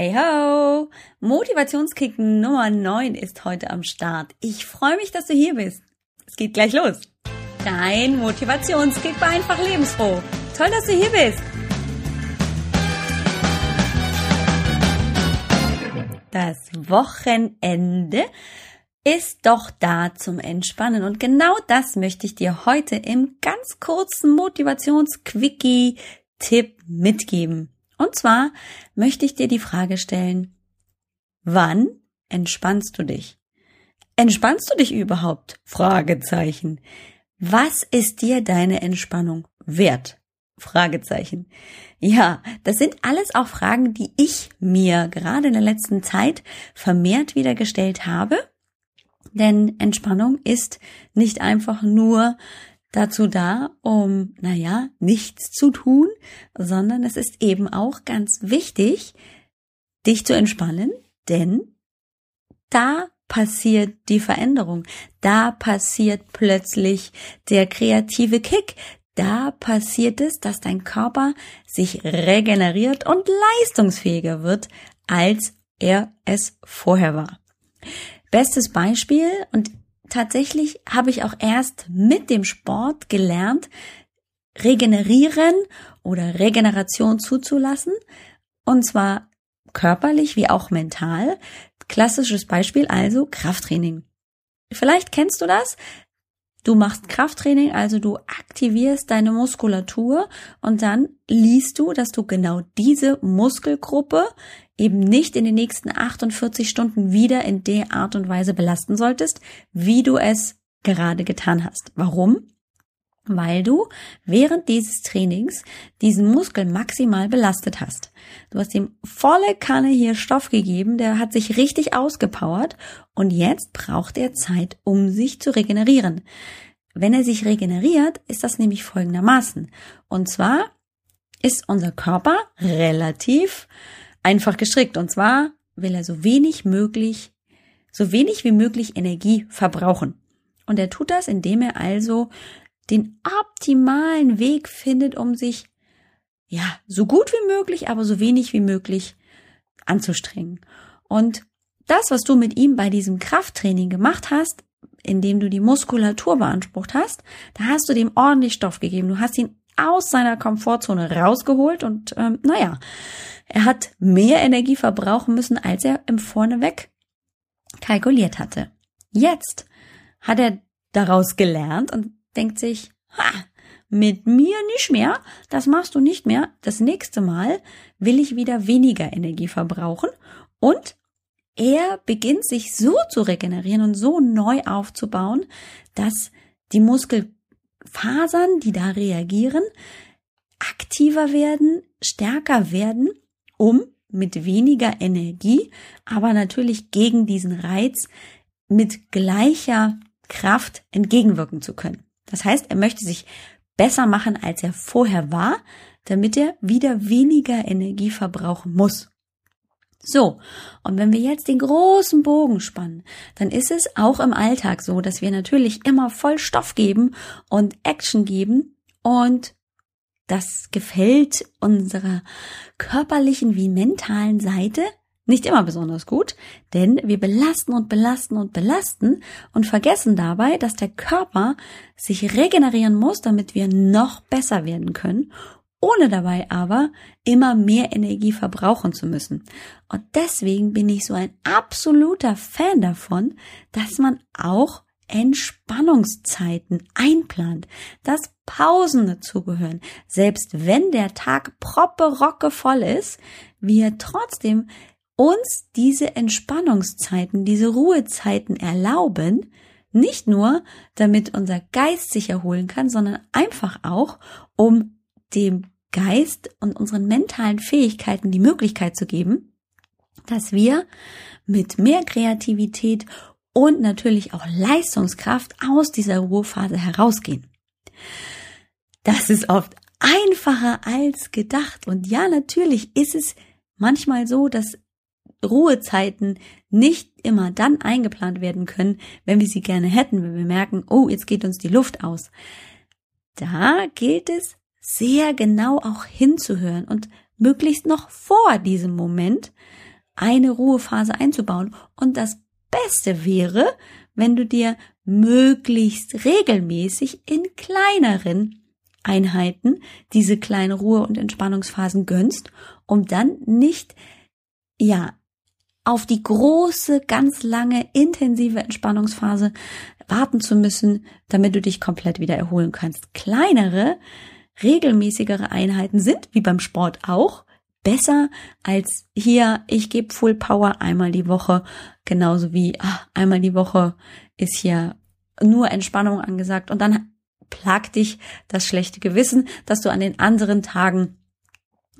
Hey ho! Motivationskick Nummer 9 ist heute am Start. Ich freue mich, dass du hier bist. Es geht gleich los. Dein Motivationskick war einfach lebensfroh. Toll, dass du hier bist. Das Wochenende ist doch da zum Entspannen und genau das möchte ich dir heute im ganz kurzen Motivationsquickie-Tipp mitgeben. Und zwar möchte ich dir die Frage stellen, wann entspannst du dich? Entspannst du dich überhaupt? Fragezeichen. Was ist dir deine Entspannung wert? Fragezeichen. Ja, das sind alles auch Fragen, die ich mir gerade in der letzten Zeit vermehrt wieder gestellt habe. Denn Entspannung ist nicht einfach nur dazu da, um, naja, nichts zu tun, sondern es ist eben auch ganz wichtig, dich zu entspannen, denn da passiert die Veränderung, da passiert plötzlich der kreative Kick, da passiert es, dass dein Körper sich regeneriert und leistungsfähiger wird, als er es vorher war. Bestes Beispiel, und tatsächlich habe ich auch erst mit dem Sport gelernt, regenerieren oder Regeneration zuzulassen. Und zwar körperlich wie auch mental. Klassisches Beispiel also Krafttraining. Vielleicht kennst du das. Du machst Krafttraining, also du aktivierst deine Muskulatur und dann liest du, dass du genau diese Muskelgruppe eben nicht in den nächsten 48 Stunden wieder in der Art und Weise belasten solltest, wie du es gerade getan hast. Warum? Weil du während dieses Trainings diesen Muskel maximal belastet hast. Du hast ihm volle Kanne hier Stoff gegeben, der hat sich richtig ausgepowert und jetzt braucht er Zeit, um sich zu regenerieren. Wenn er sich regeneriert, ist das nämlich folgendermaßen. Und zwar ist unser Körper relativ einfach gestrickt. Und zwar will er so wenig möglich, so wenig wie möglich Energie verbrauchen. Und er tut das, indem er also den optimalen Weg findet, um sich ja so gut wie möglich, aber so wenig wie möglich anzustrengen. Und das, was du mit ihm bei diesem Krafttraining gemacht hast, indem du die Muskulatur beansprucht hast, da hast du dem ordentlich Stoff gegeben. Du hast ihn aus seiner Komfortzone rausgeholt und ähm, naja, er hat mehr Energie verbrauchen müssen, als er im Vorneweg kalkuliert hatte. Jetzt hat er daraus gelernt und denkt sich, ha, mit mir nicht mehr, das machst du nicht mehr. Das nächste Mal will ich wieder weniger Energie verbrauchen und er beginnt sich so zu regenerieren und so neu aufzubauen, dass die Muskelfasern, die da reagieren, aktiver werden, stärker werden um mit weniger Energie, aber natürlich gegen diesen Reiz mit gleicher Kraft entgegenwirken zu können. Das heißt, er möchte sich besser machen, als er vorher war, damit er wieder weniger Energie verbrauchen muss. So, und wenn wir jetzt den großen Bogen spannen, dann ist es auch im Alltag so, dass wir natürlich immer voll Stoff geben und Action geben und das gefällt unserer körperlichen wie mentalen Seite nicht immer besonders gut, denn wir belasten und belasten und belasten und vergessen dabei, dass der Körper sich regenerieren muss, damit wir noch besser werden können, ohne dabei aber immer mehr Energie verbrauchen zu müssen. Und deswegen bin ich so ein absoluter Fan davon, dass man auch Entspannungszeiten einplant, dass Pausen dazugehören, selbst wenn der Tag proppe rocke voll ist, wir trotzdem uns diese Entspannungszeiten, diese Ruhezeiten erlauben, nicht nur, damit unser Geist sich erholen kann, sondern einfach auch, um dem Geist und unseren mentalen Fähigkeiten die Möglichkeit zu geben, dass wir mit mehr Kreativität und natürlich auch Leistungskraft aus dieser Ruhephase herausgehen. Das ist oft einfacher als gedacht. Und ja, natürlich ist es manchmal so, dass Ruhezeiten nicht immer dann eingeplant werden können, wenn wir sie gerne hätten, wenn wir merken, oh, jetzt geht uns die Luft aus. Da gilt es sehr genau auch hinzuhören und möglichst noch vor diesem Moment eine Ruhephase einzubauen. Und das Beste wäre, wenn du dir möglichst regelmäßig in kleineren Einheiten diese kleine Ruhe- und Entspannungsphasen gönnst, um dann nicht, ja, auf die große, ganz lange, intensive Entspannungsphase warten zu müssen, damit du dich komplett wieder erholen kannst. Kleinere, regelmäßigere Einheiten sind, wie beim Sport auch, besser als hier, ich gebe Full Power einmal die Woche, genauso wie ach, einmal die Woche ist hier nur Entspannung angesagt und dann plagt dich das schlechte Gewissen, dass du an den anderen Tagen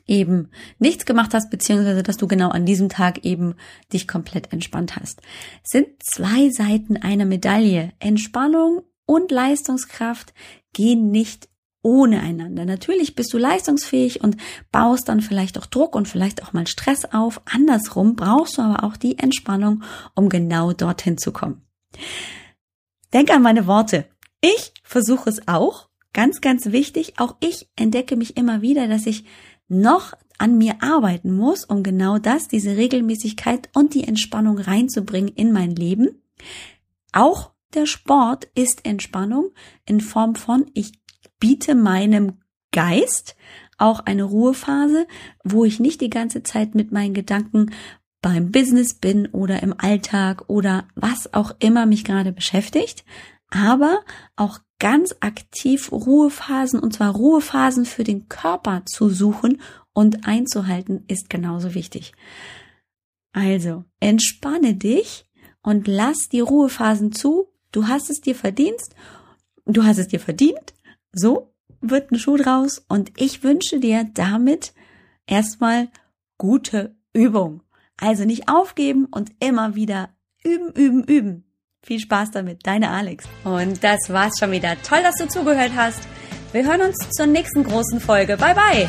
eben nichts gemacht hast, beziehungsweise dass du genau an diesem Tag eben dich komplett entspannt hast. Es sind zwei Seiten einer Medaille. Entspannung und Leistungskraft gehen nicht ohne einander. Natürlich bist du leistungsfähig und baust dann vielleicht auch Druck und vielleicht auch mal Stress auf. Andersrum brauchst du aber auch die Entspannung, um genau dorthin zu kommen. Denk an meine Worte. Ich versuche es auch. Ganz, ganz wichtig. Auch ich entdecke mich immer wieder, dass ich noch an mir arbeiten muss, um genau das, diese Regelmäßigkeit und die Entspannung reinzubringen in mein Leben. Auch der Sport ist Entspannung in Form von, ich biete meinem Geist auch eine Ruhephase, wo ich nicht die ganze Zeit mit meinen Gedanken beim Business bin oder im Alltag oder was auch immer mich gerade beschäftigt, aber auch ganz aktiv Ruhephasen und zwar Ruhephasen für den Körper zu suchen und einzuhalten ist genauso wichtig. Also, entspanne dich und lass die Ruhephasen zu. Du hast es dir verdient. Du hast es dir verdient. So wird ein Schuh draus und ich wünsche dir damit erstmal gute Übung. Also nicht aufgeben und immer wieder üben, üben, üben. Viel Spaß damit, deine Alex. Und das war's schon wieder. Toll, dass du zugehört hast. Wir hören uns zur nächsten großen Folge. Bye bye.